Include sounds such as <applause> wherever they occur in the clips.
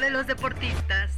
de los deportistas.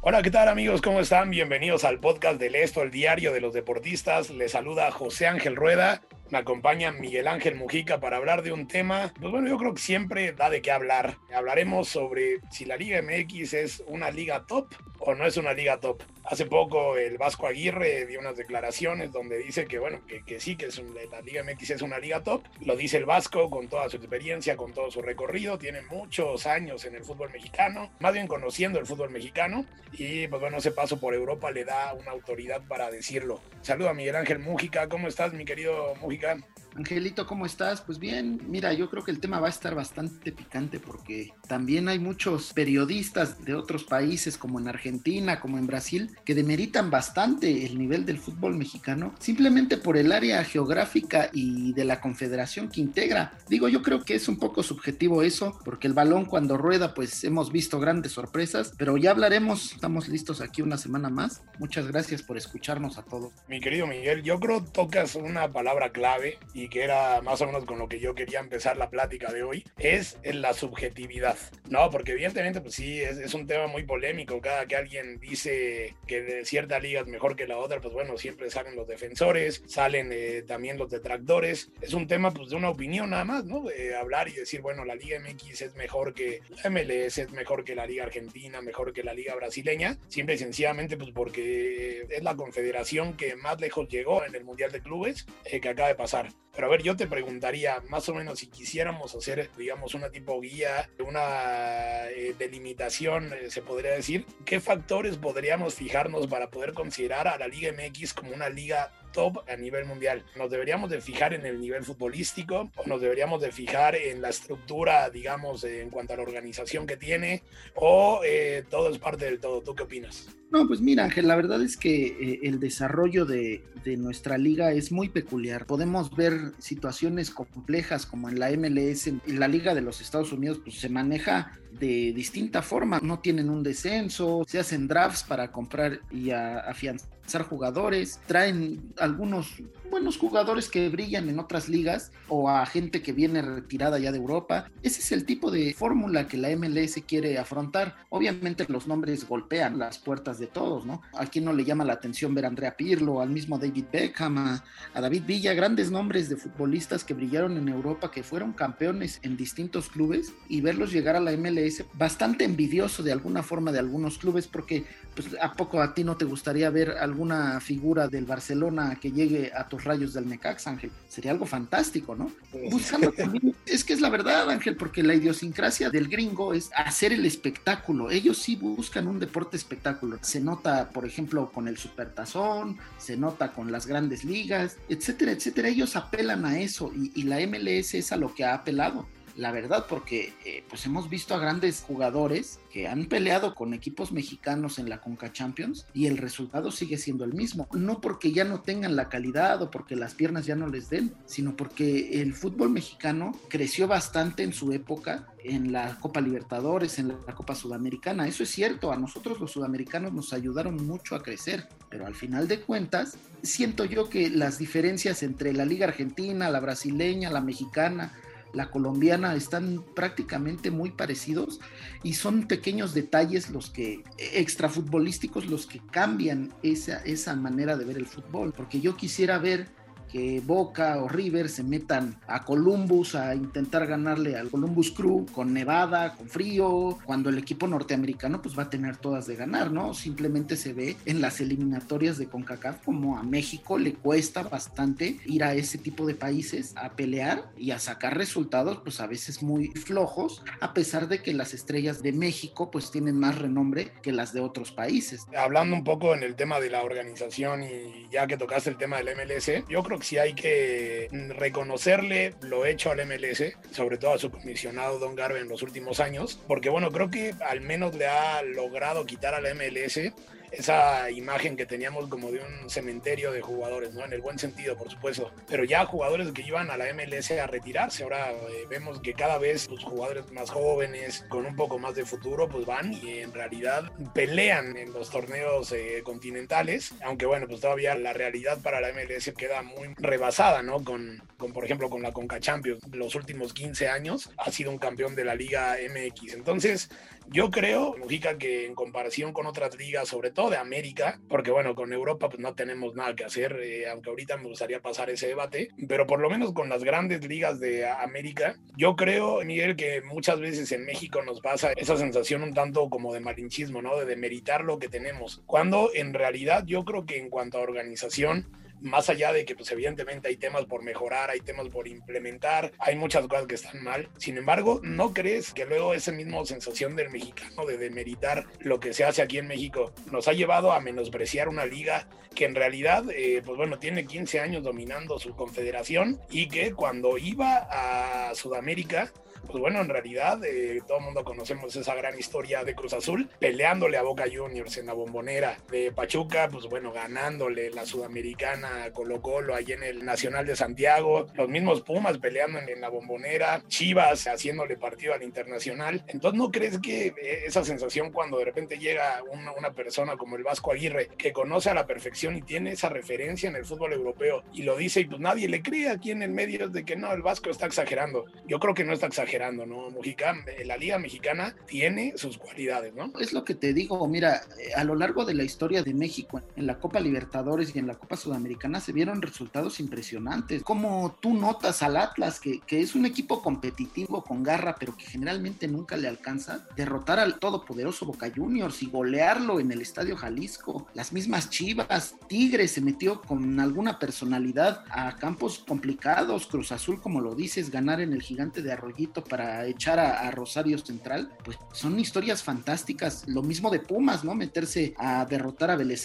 Hola, ¿qué tal amigos? ¿Cómo están? Bienvenidos al podcast del Esto, el diario de los deportistas. Les saluda José Ángel Rueda. Me acompaña Miguel Ángel Mujica para hablar de un tema, pues bueno, yo creo que siempre da de qué hablar. Hablaremos sobre si la Liga MX es una liga top o no es una liga top. Hace poco el Vasco Aguirre dio unas declaraciones donde dice que, bueno, que, que sí, que es la Liga MX es una liga top. Lo dice el Vasco con toda su experiencia, con todo su recorrido. Tiene muchos años en el fútbol mexicano, más bien conociendo el fútbol mexicano. Y pues bueno, ese paso por Europa le da una autoridad para decirlo. Saludo a Miguel Ángel Mújica. ¿Cómo estás, mi querido Mújica? Angelito, ¿cómo estás? Pues bien, mira, yo creo que el tema va a estar bastante picante porque también hay muchos periodistas de otros países, como en Argentina, como en Brasil, que demeritan bastante el nivel del fútbol mexicano, simplemente por el área geográfica y de la confederación que integra. Digo, yo creo que es un poco subjetivo eso, porque el balón cuando rueda, pues hemos visto grandes sorpresas, pero ya hablaremos, estamos listos aquí una semana más. Muchas gracias por escucharnos a todos. Mi querido Miguel, yo creo tocas una palabra clave que era más o menos con lo que yo quería empezar la plática de hoy, es en la subjetividad. No, porque evidentemente, pues sí, es, es, un tema muy polémico. Cada que alguien dice que de cierta liga es mejor que la otra, pues bueno, siempre salen los defensores, salen eh, también los detractores. Es un tema, pues, de una opinión nada más, ¿no? De hablar y decir, bueno, la Liga MX es mejor que la MLS, es mejor que la Liga Argentina, mejor que la Liga Brasileña, simple y sencillamente, pues, porque es la confederación que más lejos llegó en el Mundial de Clubes eh, que acaba de pasar. Pero a ver, yo te preguntaría, más o menos, si quisiéramos hacer, digamos, una tipo guía, una eh, delimitación, eh, se podría decir, ¿qué factores podríamos fijarnos para poder considerar a la Liga MX como una liga top a nivel mundial. Nos deberíamos de fijar en el nivel futbolístico o nos deberíamos de fijar en la estructura, digamos, en cuanto a la organización que tiene o eh, todo es parte del todo. ¿Tú qué opinas? No, pues mira, Ángel, la verdad es que eh, el desarrollo de, de, nuestra liga es muy peculiar. Podemos ver situaciones complejas como en la MLS, en la liga de los Estados Unidos, pues se maneja de distinta forma. No tienen un descenso, se hacen drafts para comprar y afianzar jugadores, traen algunos buenos jugadores que brillan en otras ligas o a gente que viene retirada ya de Europa. Ese es el tipo de fórmula que la MLS quiere afrontar. Obviamente los nombres golpean las puertas de todos, ¿no? A quien no le llama la atención ver a Andrea Pirlo, al mismo David Beckham, a, David Villa, grandes nombres de futbolistas que brillaron en Europa, que fueron campeones en distintos clubes y verlos llegar a la MLS bastante envidioso de alguna forma de algunos clubes porque pues a poco a ti no te gustaría ver alguna figura del Barcelona que llegue a rayos del Necax, Ángel. Sería algo fantástico, ¿no? Buscando también, es que es la verdad, Ángel, porque la idiosincrasia del gringo es hacer el espectáculo. Ellos sí buscan un deporte espectáculo. Se nota, por ejemplo, con el Supertazón, se nota con las grandes ligas, etcétera, etcétera. Ellos apelan a eso y, y la MLS es a lo que ha apelado la verdad, porque eh, pues hemos visto a grandes jugadores que han peleado con equipos mexicanos en la Conca Champions y el resultado sigue siendo el mismo. No porque ya no tengan la calidad o porque las piernas ya no les den, sino porque el fútbol mexicano creció bastante en su época en la Copa Libertadores, en la Copa Sudamericana. Eso es cierto, a nosotros los sudamericanos nos ayudaron mucho a crecer, pero al final de cuentas, siento yo que las diferencias entre la Liga Argentina, la brasileña, la mexicana, la colombiana están prácticamente muy parecidos y son pequeños detalles los que extrafutbolísticos los que cambian esa, esa manera de ver el fútbol porque yo quisiera ver que Boca o River se metan a Columbus a intentar ganarle al Columbus Crew con nevada, con frío, cuando el equipo norteamericano pues va a tener todas de ganar, ¿no? Simplemente se ve en las eliminatorias de CONCACAF como a México le cuesta bastante ir a ese tipo de países a pelear y a sacar resultados pues a veces muy flojos, a pesar de que las estrellas de México pues tienen más renombre que las de otros países. Hablando un poco en el tema de la organización y ya que tocaste el tema del MLS, yo creo que sí hay que reconocerle lo hecho al MLS, sobre todo a su comisionado Don Garber en los últimos años, porque bueno, creo que al menos le ha logrado quitar al MLS esa imagen que teníamos como de un cementerio de jugadores, ¿no? En el buen sentido, por supuesto. Pero ya jugadores que iban a la MLS a retirarse. Ahora eh, vemos que cada vez los jugadores más jóvenes, con un poco más de futuro, pues van y en realidad pelean en los torneos eh, continentales. Aunque bueno, pues todavía la realidad para la MLS queda muy rebasada, ¿no? Con, con por ejemplo, con la Conca Champions. Los últimos 15 años ha sido un campeón de la Liga MX. Entonces, yo creo, Mujica, que en comparación con otras ligas, sobre todo de América, porque bueno, con Europa pues no tenemos nada que hacer, eh, aunque ahorita me gustaría pasar ese debate, pero por lo menos con las grandes ligas de América, yo creo, Miguel, que muchas veces en México nos pasa esa sensación un tanto como de malinchismo, ¿no? De demeritar lo que tenemos, cuando en realidad yo creo que en cuanto a organización, más allá de que pues evidentemente hay temas por mejorar, hay temas por implementar, hay muchas cosas que están mal. Sin embargo, ¿no crees que luego esa misma sensación del mexicano de demeritar lo que se hace aquí en México nos ha llevado a menospreciar una liga que en realidad, eh, pues bueno, tiene 15 años dominando su confederación y que cuando iba a Sudamérica, pues bueno, en realidad eh, todo el mundo conocemos esa gran historia de Cruz Azul, peleándole a Boca Juniors en la bombonera de Pachuca, pues bueno, ganándole la Sudamericana Colo Colo ahí en el Nacional de Santiago, los mismos Pumas peleando en, la bombonera, Chivas haciéndole partido al Internacional. Entonces, ¿no crees que eh, esa sensación cuando de repente llega una, una persona como el Vasco Aguirre, que conoce a la perfección y tiene esa referencia en el fútbol europeo y lo dice y pues nadie le cree aquí en el medio de que no, el Vasco está exagerando. Yo creo que no está exagerando ¿no? Mujica, eh, la Liga Mexicana tiene sus cualidades, ¿no? Es lo que te digo, mira, eh, a lo largo de la historia de México, en la Copa Libertadores y en la Copa Sudamericana se vieron resultados impresionantes. Como tú notas al Atlas, que, que es un equipo competitivo con garra, pero que generalmente nunca le alcanza, derrotar al todopoderoso Boca Juniors y golearlo en el Estadio Jalisco. Las mismas Chivas, Tigres se metió con alguna personalidad a campos complicados, Cruz Azul, como lo dices, ganar en el gigante de Arroyito para echar a, Rosario Central, pues son historias fantásticas. Lo mismo de Pumas, ¿no? Meterse a derrotar a Vélez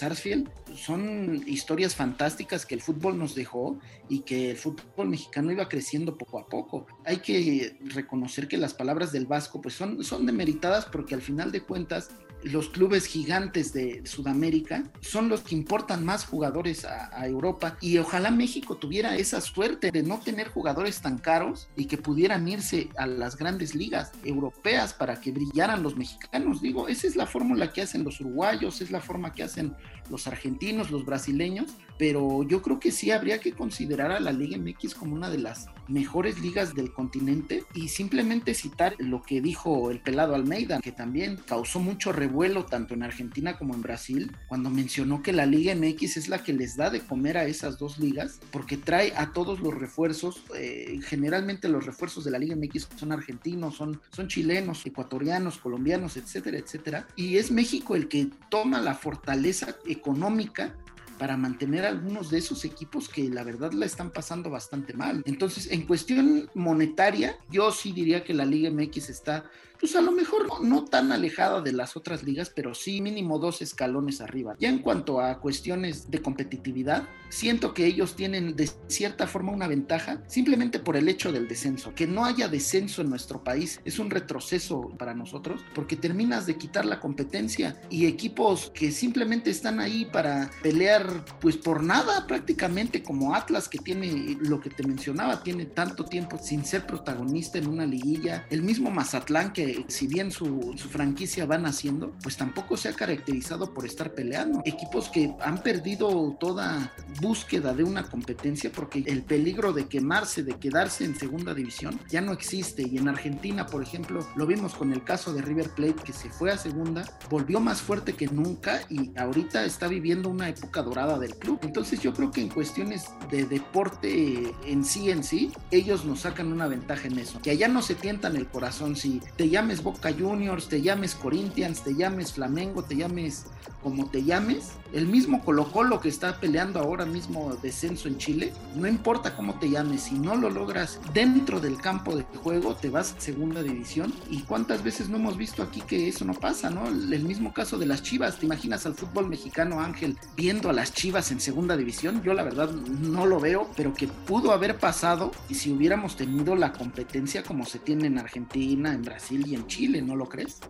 son historias fantásticas que el fútbol nos dejó y que el fútbol mexicano iba creciendo poco a poco. Hay que reconocer que las palabras del Vasco pues son, son demeritadas porque al final de cuentas los clubes gigantes de Sudamérica son los que importan más jugadores a, Europa y ojalá México tuviera esa suerte de no tener jugadores tan caros y que pudieran irse a las grandes ligas europeas para que brillaran los mexicanos. Digo, esa es la fórmula que hacen los uruguayos, es la forma que hacen los argentinos, los brasileños, pero yo creo que sí habría que considerar a la Liga MX como una de las mejores ligas del continente y simplemente citar lo que dijo el pelado Almeida, que también causó mucho revuelo tanto en Argentina como en Brasil, cuando mencionó que la Liga MX es la que les da de comer a esas dos ligas, porque trae a todos los refuerzos, eh, generalmente los refuerzos de la Liga MX son argentinos, son, son chilenos, ecuatorianos, colombianos, etcétera, etcétera, y es México el que toma la fortaleza económica para mantener algunos de esos equipos que la verdad la están pasando bastante mal. Entonces, en cuestión monetaria, yo sí diría que la Liga MX está pues a lo mejor no, tan alejada de las otras ligas, pero sí mínimo dos escalones arriba. Ya en cuanto a cuestiones de competitividad, siento que ellos tienen de cierta forma una ventaja simplemente por el hecho del descenso. Que no haya descenso en nuestro país es un retroceso para nosotros porque terminas de quitar la competencia y equipos que simplemente están ahí para pelear pues por nada prácticamente como Atlas que tiene lo que te mencionaba, tiene tanto tiempo sin ser protagonista en una liguilla, el mismo Mazatlán que Si bien su, su franquicia va naciendo, pues tampoco se ha caracterizado por estar peleando. Equipos que han perdido toda búsqueda de una competencia porque el peligro de quemarse, de quedarse en segunda división, ya no existe. Y en Argentina, por ejemplo, lo vimos con el caso de River Plate que se fue a segunda, volvió más fuerte que nunca y ahorita está viviendo una época dorada del club. Entonces yo creo que en cuestiones de deporte en sí en sí, ellos nos sacan una ventaja en eso. Que allá no se tientan el corazón si te llames Boca Juniors, te llames Corinthians, te llames Flamengo, te llames como te llames, el mismo Colo Colo que está peleando ahora mismo descenso en Chile, no importa cómo te llames, si no lo logras dentro del campo de juego, te vas a segunda división. ¿Y cuántas veces no hemos visto aquí que eso no pasa, no? El mismo caso de las Chivas, ¿te imaginas al fútbol mexicano, Ángel, viendo a las Chivas en segunda división? Yo la verdad no lo veo, pero que pudo haber pasado y si hubiéramos tenido la competencia como se tiene en Argentina, en Brasil en Chile, ¿no lo crees?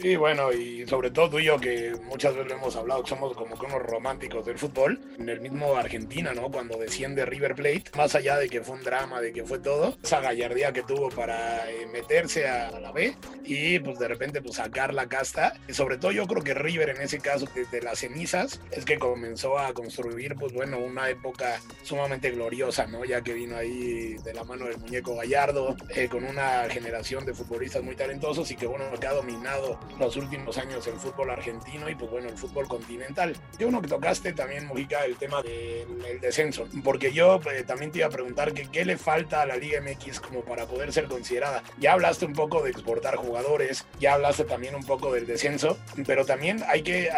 Sí, bueno, y sobre todo tú y yo que muchas veces lo hemos hablado, somos como que unos románticos del fútbol, en el mismo Argentina, ¿no? Cuando desciende River Plate, más allá de que fue un drama, de que fue todo, esa gallardía que tuvo para eh, meterse a la B y pues de repente pues sacar la casta, y sobre todo yo creo que River en ese caso desde las cenizas es que comenzó a construir pues bueno una época sumamente gloriosa, ¿no? Ya que vino ahí de la mano del muñeco Gallardo, eh, con una generación de futbolistas muy talentosos y que bueno, que ha dominado los últimos años el fútbol argentino y pues bueno, el fútbol continental. Yo uno que tocaste también, Mujica, el tema del descenso, porque yo eh, también te iba a preguntar que qué le falta a la Liga MX como para poder ser considerada. Ya hablaste un poco de exportar jugadores, ya hablaste también un poco del descenso, pero también hay que, eh,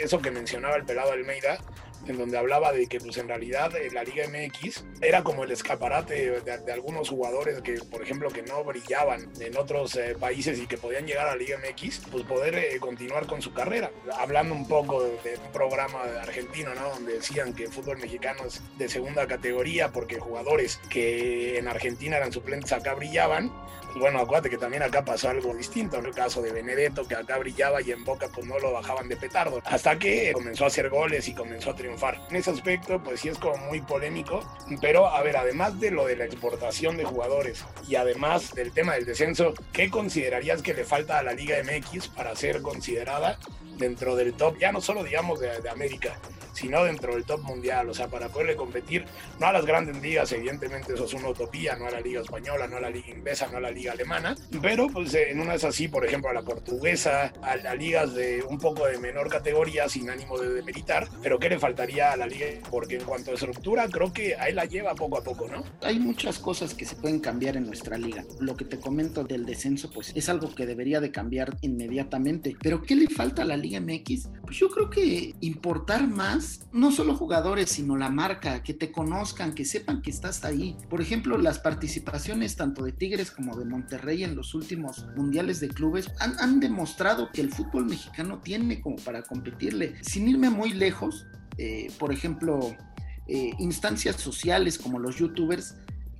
eso que mencionaba el pelado Almeida, en donde hablaba de que pues en realidad eh, la Liga MX era como el escaparate de, algunos jugadores que por ejemplo que no brillaban en otros eh, países y que podían llegar a la Liga MX, pues poder eh, continuar con su carrera. Hablando un poco de, un programa argentino, ¿no? Donde decían que el fútbol mexicano es de segunda categoría porque jugadores que en Argentina eran suplentes acá brillaban. Bueno, acuérdate que también acá pasó algo distinto, en el caso de Benedetto que acá brillaba y en Boca pues no lo bajaban de petardo. Hasta que comenzó a hacer goles y comenzó a triunfar en ese aspecto, pues sí es como muy polémico, pero a ver, además de lo de la exportación de jugadores y además del tema del descenso, ¿qué considerarías que le falta a la Liga MX para ser considerada dentro del top, ya no solo digamos de, de América, sino dentro del top mundial, o sea, para poderle competir, no a las grandes ligas, evidentemente eso es una utopía, no a la liga española, no a la liga inglesa, no a la liga alemana, pero pues en una es así, por ejemplo, a la portuguesa, a, a ligas de un poco de menor categoría, sin ánimo de demeritar, pero ¿qué le faltaría a la liga? Porque en cuanto a estructura, creo que ahí la lleva poco a poco, ¿no? Hay muchas cosas que se pueden cambiar en nuestra liga. Lo que te comento del descenso, pues es algo que debería de cambiar inmediatamente. Pero ¿qué le falta a la Liga MX? Pues yo creo que importar más no solo jugadores, sino la marca, que te conozcan, que sepan que estás ahí. Por ejemplo, las participaciones tanto de Tigres como de Monterrey en los últimos mundiales de clubes han, demostrado que el fútbol mexicano tiene como para competirle. Sin irme muy lejos, eh, por ejemplo, eh, instancias sociales como los youtubers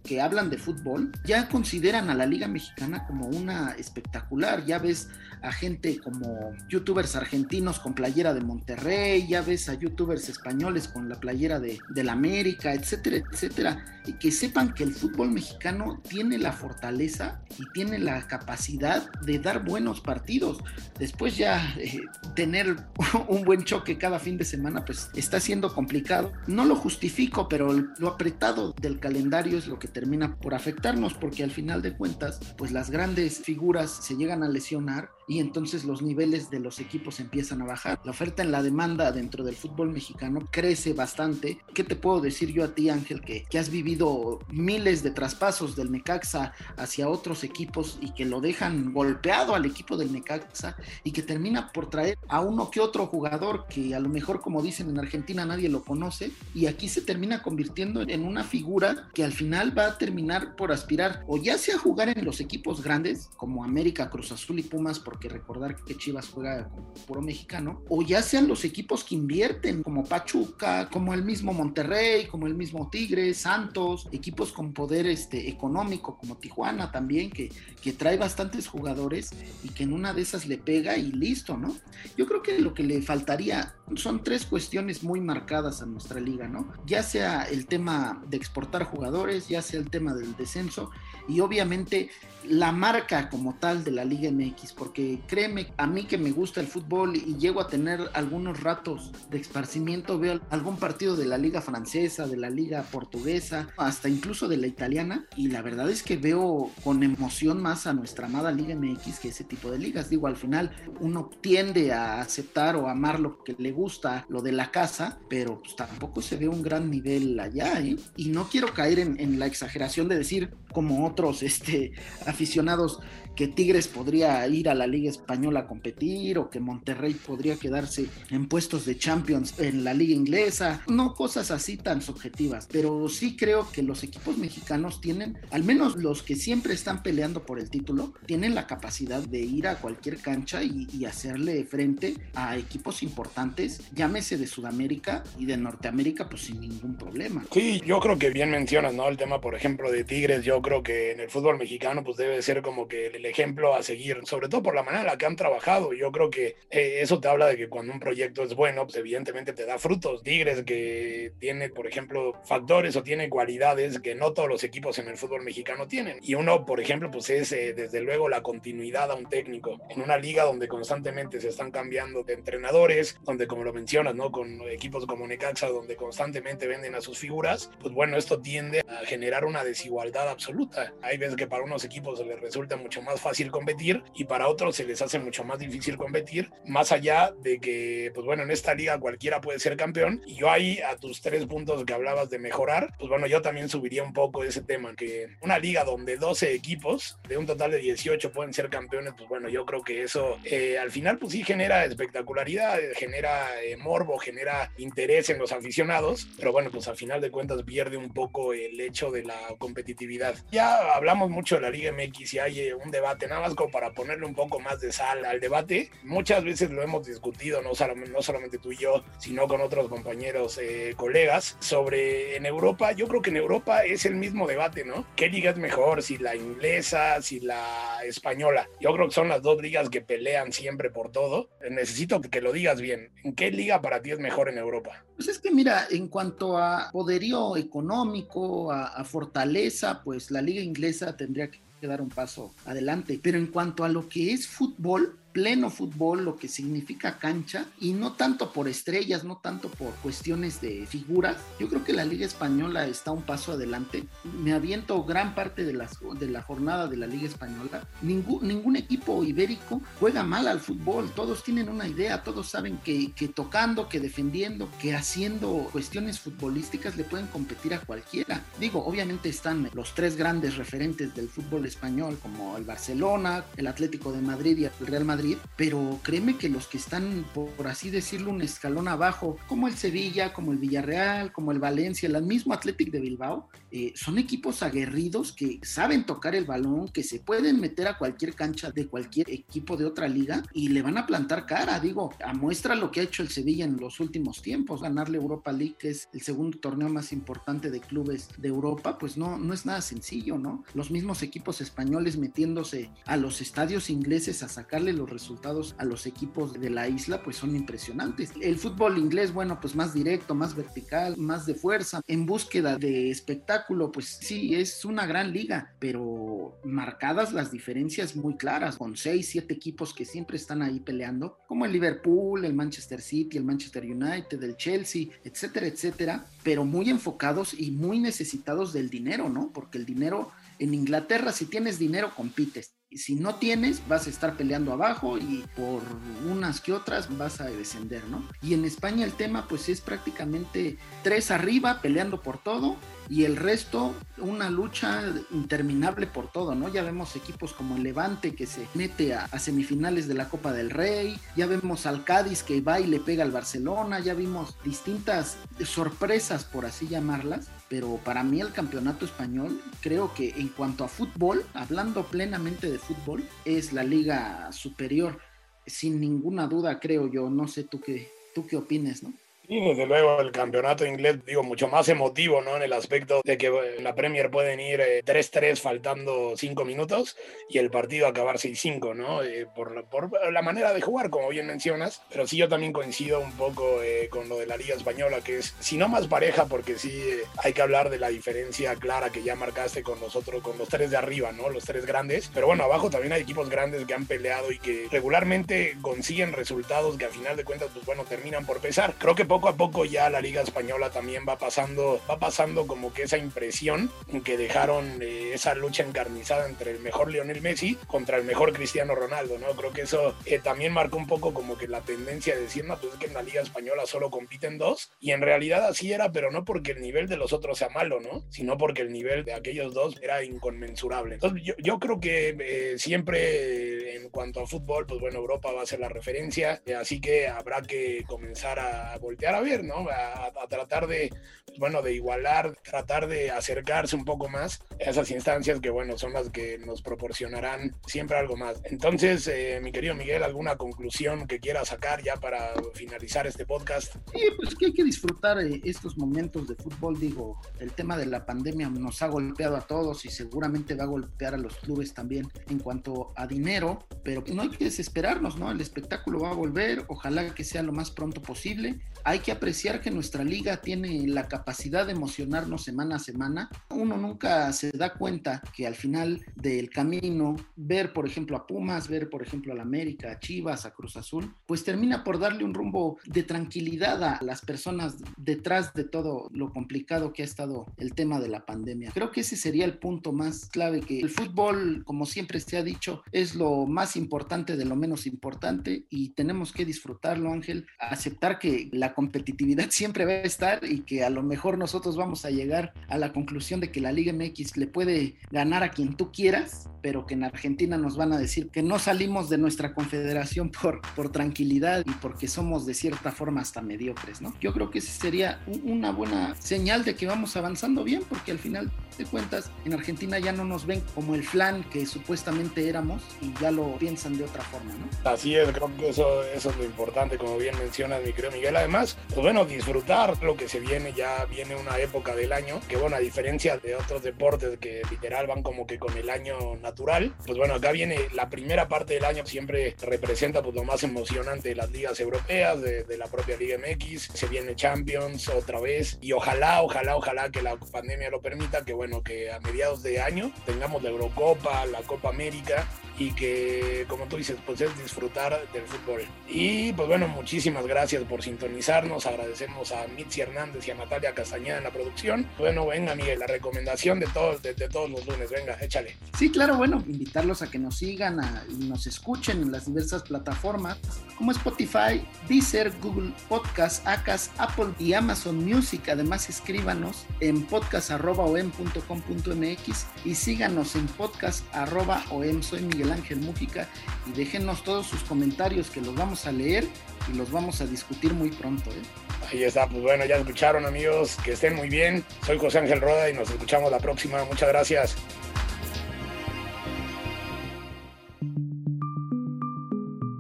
que hablan de fútbol ya consideran a la Liga Mexicana como una espectacular. Ya ves a gente como youtubers argentinos con playera de Monterrey, ya ves a youtubers españoles con la playera de, la América, etcétera, etcétera. Y que sepan que el fútbol mexicano tiene la fortaleza y tiene la capacidad de dar buenos partidos. Después ya eh, tener <laughs> un buen choque cada fin de semana, pues está siendo complicado. No lo justifico, pero lo apretado del calendario es lo que termina por afectarnos, porque al final de cuentas, pues las grandes figuras se llegan a lesionar y entonces los niveles de los equipos empiezan a bajar. La oferta en la demanda dentro del fútbol mexicano crece bastante. ¿Qué te puedo decir yo a ti, Ángel, que, que has vivido miles de traspasos del Necaxa hacia otros equipos y que lo dejan golpeado al equipo del Necaxa y que termina por traer a uno que otro jugador que a lo mejor, como dicen en Argentina, nadie lo conoce y aquí se termina convirtiendo en una figura que al final va a terminar por aspirar o ya sea jugar en los equipos grandes como América, Cruz Azul y Pumas, por porque recordar que Chivas juega con puro mexicano, o ya sean los equipos que invierten, como Pachuca, como el mismo Monterrey, como el mismo Tigres, Santos, equipos con poder este, económico, como Tijuana también, que, que trae bastantes jugadores y que en una de esas le pega y listo, ¿no? Yo creo que lo que le faltaría son tres cuestiones muy marcadas a nuestra liga, ¿no? Ya sea el tema de exportar jugadores, ya sea el tema del descenso y obviamente la marca como tal de la Liga MX, porque créeme, a mí que me gusta el fútbol y llego a tener algunos ratos de esparcimiento, veo algún partido de la Liga Francesa, de la Liga Portuguesa, hasta incluso de la italiana, y la verdad es que veo con emoción más a nuestra amada Liga MX que ese tipo de ligas. Digo, al final uno tiende a aceptar o amar lo que le gusta, lo de la casa, pero pues tampoco se ve un gran nivel allá, ¿eh? Y no quiero caer en, en la exageración de decir como otros este, aficionados que Tigres podría ir a la Liga Española a competir o que Monterrey podría quedarse en puestos de Champions en la Liga Inglesa. No cosas así tan subjetivas, pero sí creo que los equipos mexicanos tienen, al menos los que siempre están peleando por el título, tienen la capacidad de ir a cualquier cancha y, hacerle frente a equipos importantes, llámese de Sudamérica y de Norteamérica, pues sin ningún problema. Sí, yo creo que bien mencionas, ¿no? El tema, por ejemplo, de Tigres, yo creo que en el fútbol mexicano, pues debe ser como que el ejemplo a seguir, sobre todo por la manera en la que han trabajado. Yo creo que eh, eso te habla de que cuando un proyecto es bueno, pues evidentemente te da frutos. Tigres que tiene, por ejemplo, factores o tiene cualidades que no todos los equipos en el fútbol mexicano tienen. Y uno, por ejemplo, pues es eh, desde luego la continuidad a un técnico en una liga donde constantemente se están cambiando de entrenadores, donde como lo mencionas, ¿no? Con equipos como Necaxa, donde constantemente venden a sus figuras, pues bueno, esto tiende a generar una desigualdad absoluta. Hay veces que para unos equipos les resulta mucho más fácil competir y para otros se les hace mucho más difícil competir, más allá de que, pues bueno, en esta liga cualquiera puede ser campeón. Y yo ahí, a tus tres puntos que hablabas de mejorar, pues bueno, yo también subiría un poco ese tema, que una liga donde 12 equipos de un total de 18 pueden ser campeones, pues bueno, yo creo que eso eh, al final pues sí genera espectacularidad, genera eh, morbo, genera interés en los aficionados, pero bueno, pues al final de cuentas pierde un poco el hecho de la competitividad. Ya hablamos mucho de la Liga MX y hay eh, un debate, nada más como para ponerle un poco más de sal al debate. Muchas veces lo hemos discutido, no no solamente tú y yo, sino con otros compañeros, eh, colegas, sobre en Europa. Yo creo que en Europa es el mismo debate, ¿no? ¿Qué liga es mejor? Si la inglesa, si la española. Yo creo que son las dos ligas que pelean siempre por todo. Necesito que lo digas bien. ¿En qué liga para ti es mejor en Europa? Pues es que mira, en cuanto a poderío económico, a, a fortaleza, pues la liga inglesa tendría que dar un paso adelante. Pero en cuanto a lo que es fútbol, pleno fútbol, lo que significa cancha, y no tanto por estrellas, no tanto por cuestiones de figuras. Yo creo que la Liga Española está un paso adelante. Me aviento gran parte de, las, de la jornada de la Liga Española. Ningún, ningún equipo ibérico juega mal al fútbol, todos tienen una idea, todos saben que, que tocando, que defendiendo, que haciendo cuestiones futbolísticas le pueden competir a cualquiera. Digo, obviamente están los tres grandes referentes del fútbol español, como el Barcelona, el Atlético de Madrid y el Real Madrid pero créeme que los que están, por así decirlo, un escalón abajo, como el Sevilla, como el Villarreal, como el Valencia, el mismo Athletic de Bilbao, eh, son equipos aguerridos que saben tocar el balón, que se pueden meter a cualquier cancha de cualquier equipo de otra liga y le van a plantar cara, digo, a muestra lo que ha hecho el Sevilla en los últimos tiempos, ganarle Europa League, que es el segundo torneo más importante de clubes de Europa, pues no, no es nada sencillo, ¿no? Los mismos equipos españoles metiéndose a los estadios ingleses a sacarle los resultados a los equipos de la isla, pues son impresionantes. El fútbol inglés, bueno, pues más directo, más vertical, más de fuerza, en búsqueda de espectáculo, pues sí, es una gran liga, pero marcadas las diferencias muy claras, con seis, siete equipos que siempre están ahí peleando, como el Liverpool, el Manchester City, el Manchester United, el Chelsea, etcétera, etcétera, pero muy enfocados y muy necesitados del dinero, ¿no? Porque el dinero en Inglaterra, si tienes dinero, compites. Si no tienes, vas a estar peleando abajo y por unas que otras vas a descender, ¿no? Y en España el tema pues es prácticamente tres arriba peleando por todo y el resto una lucha interminable por todo, ¿no? Ya vemos equipos como el Levante que se mete a, a, semifinales de la Copa del Rey, ya vemos al Cádiz que va y le pega al Barcelona, ya vimos distintas sorpresas, por así llamarlas, pero para mí el campeonato español creo que en cuanto a fútbol, hablando plenamente de fútbol, es la liga superior, sin ninguna duda, creo yo. No sé tú qué, tú qué opines, ¿no? Y desde luego el campeonato inglés, digo, mucho más emotivo, ¿no? En el aspecto de que en la Premier pueden ir 3-3 eh, faltando 5 minutos y el partido acabar 6-5, ¿no? Eh, por, por, la manera de jugar, como bien mencionas. Pero sí, yo también coincido un poco eh, con lo de la Liga Española, que es, si no más pareja, porque sí hay que hablar de la diferencia clara que ya marcaste con nosotros, con los tres de arriba, ¿no? Los tres grandes. Pero bueno, abajo también hay equipos grandes que han peleado y que regularmente consiguen resultados que a final de cuentas, pues bueno, terminan por pesar. Creo que poco a poco ya la Liga Española también va pasando, va pasando como que esa impresión que dejaron eh, esa lucha encarnizada entre el mejor Lionel Messi contra el mejor Cristiano Ronaldo, ¿no? Creo que eso eh, también marcó un poco como que la tendencia de decir, no, pues es que en la Liga Española solo compiten dos, y en realidad así era, pero no porque el nivel de los otros sea malo, ¿no? Sino porque el nivel de aquellos dos era inconmensurable. Entonces yo, yo creo que eh, siempre en cuanto a fútbol, pues bueno, Europa va a ser la referencia, así que habrá que comenzar a voltear a ver a, tratar de, bueno, de igualar, tratar de acercarse un poco más a esas instancias que, bueno, son las que nos proporcionarán siempre algo más. Entonces, eh, mi querido Miguel, ¿alguna conclusión que quiera sacar ya para finalizar este podcast? Sí, pues que hay que disfrutar eh, estos momentos de fútbol. Digo, el tema de la pandemia nos ha golpeado a todos y seguramente va a golpear a los clubes también en cuanto a dinero, pero no hay que desesperarnos, ¿no? El espectáculo va a volver, ojalá que sea lo más pronto posible. Hay que apreciar que nuestra liga tiene la capacidad de emocionarnos semana a semana. Uno nunca se da cuenta que al final del camino, ver por ejemplo a Pumas, ver por ejemplo a la América, a Chivas, a Cruz Azul, pues termina por darle un rumbo de tranquilidad a las personas detrás de todo lo complicado que ha estado el tema de la pandemia. Creo que ese sería el punto más clave, que el fútbol, como siempre se ha dicho, es lo más importante de lo menos importante y tenemos que disfrutarlo, Ángel, aceptar que la competitividad <laughs> siempre va a estar y que a lo mejor nosotros vamos a llegar a la conclusión de que la Liga MX le puede ganar a quien tú quieras, pero que en Argentina nos van a decir que no salimos de nuestra confederación por, por tranquilidad y porque somos de cierta forma hasta mediocres, ¿no? Yo creo que ese sería una buena señal de que vamos avanzando bien, porque al final de cuentas en Argentina ya no nos ven como el flan que supuestamente éramos y ya lo piensan de otra forma, ¿no? Así es, creo que eso, eso es lo importante, como bien mencionas, mi querido Miguel. Además, pues bueno, disfrutar lo que se viene, ya viene una época del año, que bueno, a diferencia de otros deportes que literal van como que con el año natural, pues bueno, acá viene la primera parte del año, siempre representa pues lo más emocionante de las ligas europeas, de, de la propia Liga MX, se viene Champions otra vez, y ojalá, ojalá, ojalá que la pandemia lo permita, que bueno, que a mediados de año tengamos la Eurocopa, la Copa América, y que, como tú dices, pues es disfrutar del fútbol. Y pues bueno, muchísimas gracias por sintonizarnos, agradecemos a Mitzi Hernández y a Natalia Castañeda en la producción. Bueno, venga Miguel, la recomendación de todos, de, todos los lunes, venga, échale. Sí, claro, bueno, invitarlos a que nos sigan y nos escuchen en las diversas plataformas como Spotify, Deezer, Google Podcast, Acas, Apple y Amazon Music. Además, escríbanos en podcast.om.com.mx y síganos en podcast.om. Soy Miguel Ángel Mújica y déjenos todos sus comentarios que los vamos a leer y los vamos a discutir muy pronto. ¿eh? Ahí está, pues bueno, ya escucharon amigos, que estén muy bien. Soy José Ángel Roda y nos escuchamos la próxima. Muchas gracias.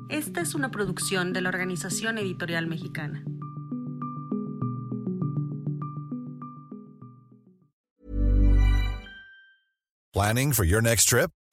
Esta es una producción de la Organización Editorial Mexicana. Planning for your next trip?